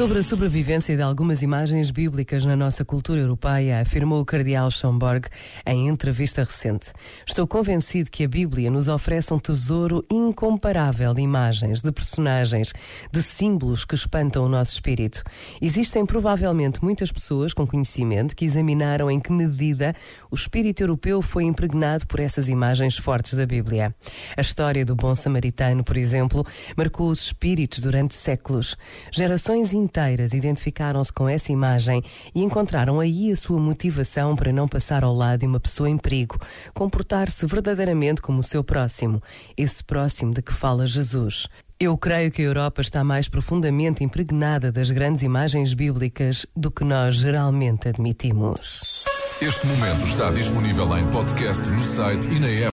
Sobre a sobrevivência de algumas imagens bíblicas na nossa cultura europeia, afirmou o cardeal Schomburg em entrevista recente. Estou convencido que a Bíblia nos oferece um tesouro incomparável de imagens, de personagens, de símbolos que espantam o nosso espírito. Existem provavelmente muitas pessoas com conhecimento que examinaram em que medida o espírito europeu foi impregnado por essas imagens fortes da Bíblia. A história do bom samaritano, por exemplo, marcou os espíritos durante séculos. Gerações inteiras identificaram-se com essa imagem e encontraram aí a sua motivação para não passar ao lado de uma pessoa em perigo, comportar-se verdadeiramente como o seu próximo, esse próximo de que fala Jesus. Eu creio que a Europa está mais profundamente impregnada das grandes imagens bíblicas do que nós geralmente admitimos. Este momento está disponível em podcast no site e na app.